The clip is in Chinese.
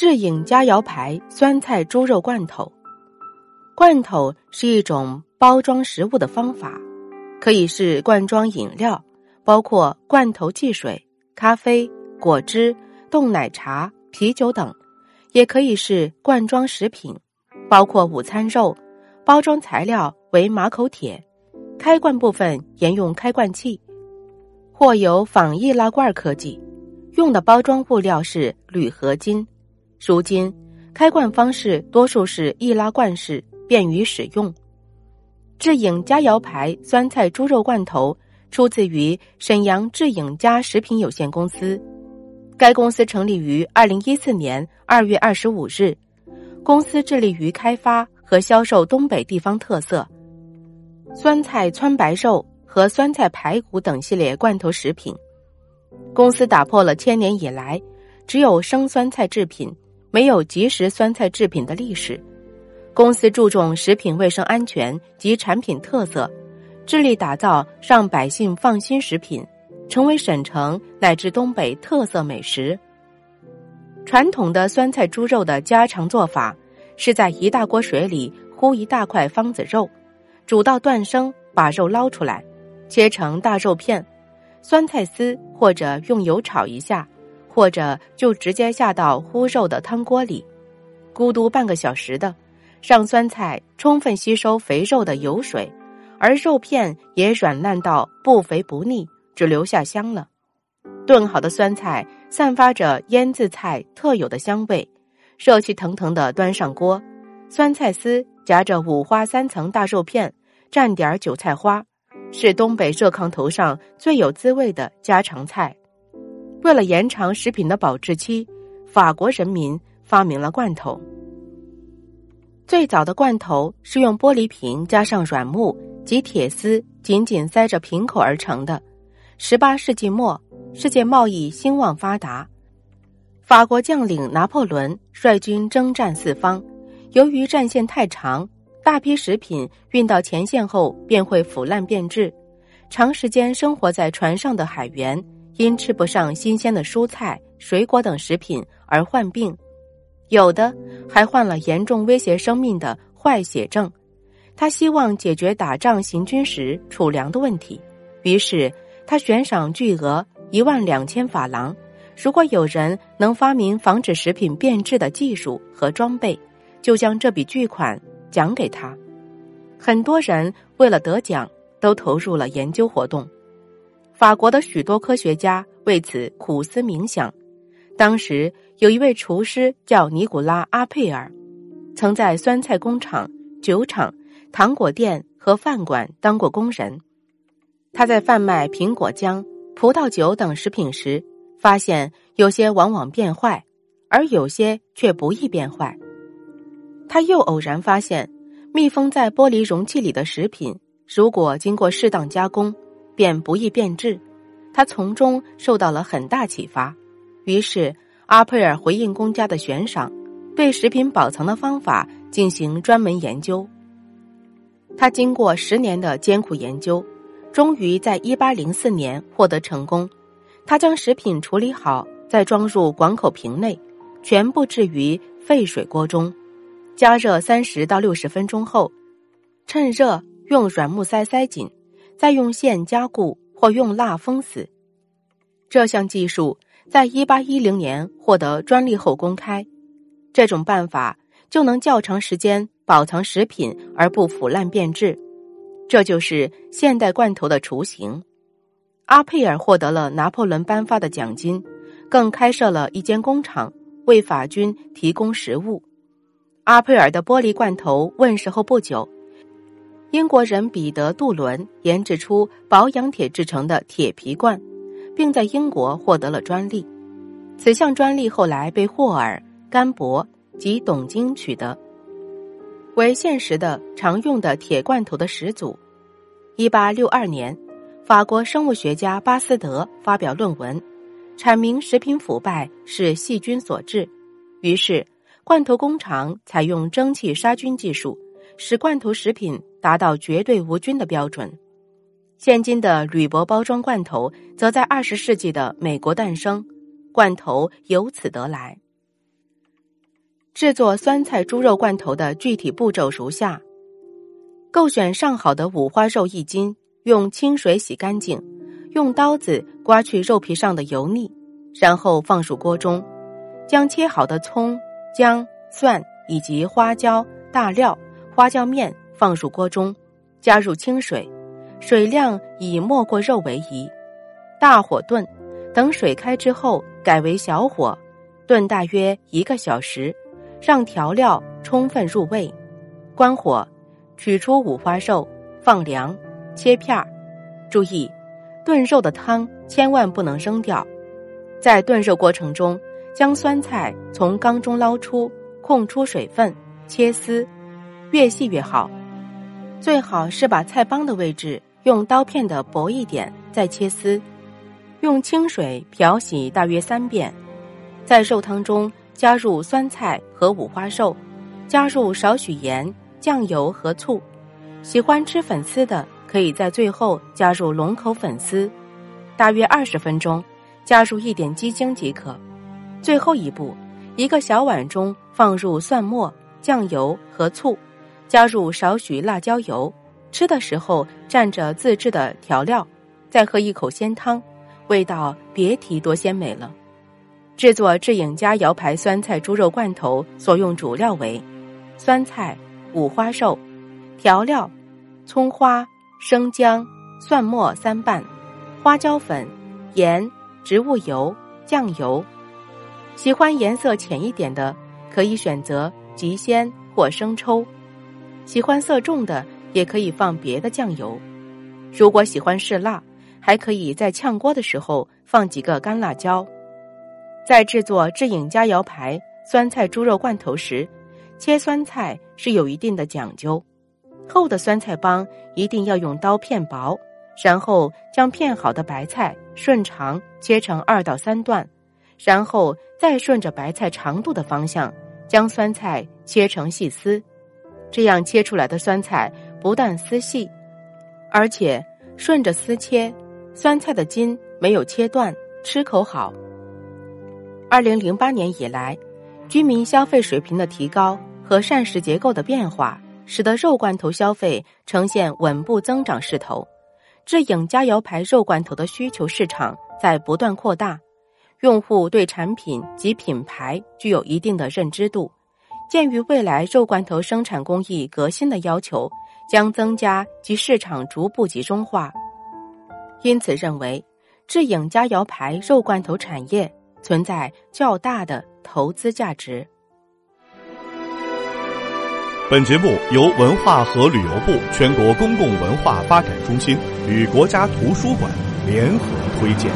智颖佳肴牌酸菜猪肉罐头，罐头是一种包装食物的方法，可以是罐装饮料，包括罐头汽水、咖啡、果汁、冻奶茶、啤酒等；也可以是罐装食品，包括午餐肉。包装材料为马口铁，开罐部分沿用开罐器，或有仿易拉罐科技，用的包装物料是铝合金。如今，开罐方式多数是易拉罐式，便于使用。智颖佳肴牌酸菜猪肉罐头出自于沈阳智颖家食品有限公司，该公司成立于二零一四年二月二十五日。公司致力于开发和销售东北地方特色酸菜汆白肉和酸菜排骨等系列罐头食品。公司打破了千年以来只有生酸菜制品。没有即食酸菜制品的历史，公司注重食品卫生安全及产品特色，致力打造让百姓放心食品，成为省城乃至东北特色美食。传统的酸菜猪肉的家常做法，是在一大锅水里烀一大块方子肉，煮到断生，把肉捞出来，切成大肉片，酸菜丝或者用油炒一下。或者就直接下到烀肉的汤锅里，咕嘟半个小时的，让酸菜充分吸收肥肉的油水，而肉片也软烂到不肥不腻，只留下香了。炖好的酸菜散发着腌制菜特有的香味，热气腾腾的端上锅，酸菜丝夹着五花三层大肉片，蘸点韭菜花，是东北热炕头上最有滋味的家常菜。为了延长食品的保质期，法国人民发明了罐头。最早的罐头是用玻璃瓶加上软木及铁丝紧紧塞着瓶口而成的。十八世纪末，世界贸易兴旺发达，法国将领拿破仑率军征战四方。由于战线太长，大批食品运到前线后便会腐烂变质，长时间生活在船上的海员。因吃不上新鲜的蔬菜、水果等食品而患病，有的还患了严重威胁生命的坏血症。他希望解决打仗行军时储粮的问题，于是他悬赏巨额一万两千法郎，如果有人能发明防止食品变质的技术和装备，就将这笔巨款奖给他。很多人为了得奖，都投入了研究活动。法国的许多科学家为此苦思冥想。当时有一位厨师叫尼古拉·阿佩尔，曾在酸菜工厂、酒厂、糖果店和饭馆当过工人。他在贩卖苹果浆、葡萄酒等食品时，发现有些往往变坏，而有些却不易变坏。他又偶然发现，密封在玻璃容器里的食品，如果经过适当加工。便不易变质，他从中受到了很大启发。于是，阿佩尔回应公家的悬赏，对食品保存的方法进行专门研究。他经过十年的艰苦研究，终于在一八零四年获得成功。他将食品处理好，再装入广口瓶内，全部置于沸水锅中，加热三十到六十分钟后，趁热用软木塞塞紧。再用线加固或用蜡封死，这项技术在一八一零年获得专利后公开。这种办法就能较长时间保藏食品而不腐烂变质，这就是现代罐头的雏形。阿佩尔获得了拿破仑颁发的奖金，更开设了一间工厂为法军提供食物。阿佩尔的玻璃罐头问世后不久。英国人彼得·杜伦研制出保养铁制成的铁皮罐，并在英国获得了专利。此项专利后来被霍尔、甘博及董金取得，为现实的常用的铁罐头的始祖。一八六二年，法国生物学家巴斯德发表论文，阐明食品腐败是细菌所致。于是，罐头工厂采用蒸汽杀菌技术。使罐头食品达到绝对无菌的标准。现今的铝箔包装罐头，则在二十世纪的美国诞生，罐头由此得来。制作酸菜猪肉罐头的具体步骤如下：购选上好的五花肉一斤，用清水洗干净，用刀子刮去肉皮上的油腻，然后放入锅中，将切好的葱、姜、蒜以及花椒、大料、花椒面放入锅中，加入清水，水量以没过肉为宜，大火炖，等水开之后改为小火，炖大约一个小时。让调料充分入味，关火，取出五花肉，放凉，切片儿。注意，炖肉的汤千万不能扔掉。在炖肉过程中，将酸菜从缸中捞出，控出水分，切丝，越细越好。最好是把菜帮的位置用刀片的薄一点，再切丝。用清水漂洗大约三遍，在肉汤中。加入酸菜和五花肉，加入少许盐、酱油和醋。喜欢吃粉丝的，可以在最后加入龙口粉丝。大约二十分钟，加入一点鸡精即可。最后一步，一个小碗中放入蒜末、酱油和醋，加入少许辣椒油。吃的时候蘸着自制的调料，再喝一口鲜汤，味道别提多鲜美了。制作智颖家窑牌酸菜猪肉罐头所用主料为：酸菜、五花肉、调料、葱花、生姜、蒜末三瓣、花椒粉、盐、植物油、酱油。喜欢颜色浅一点的，可以选择极鲜或生抽；喜欢色重的，也可以放别的酱油。如果喜欢嗜辣，还可以在炝锅的时候放几个干辣椒。在制作智颖家肴牌酸菜猪肉罐头时，切酸菜是有一定的讲究。厚的酸菜帮一定要用刀片薄，然后将片好的白菜顺长切成二到三段，然后再顺着白菜长度的方向将酸菜切成细丝。这样切出来的酸菜不但丝细，而且顺着丝切，酸菜的筋没有切断，吃口好。二零零八年以来，居民消费水平的提高和膳食结构的变化，使得肉罐头消费呈现稳步增长势头。智颖佳肴牌肉罐头的需求市场在不断扩大，用户对产品及品牌具有一定的认知度。鉴于未来肉罐头生产工艺革新的要求将增加及市场逐步集中化，因此认为智颖佳肴牌肉罐头产业。存在较大的投资价值。本节目由文化和旅游部全国公共文化发展中心与国家图书馆联合推荐。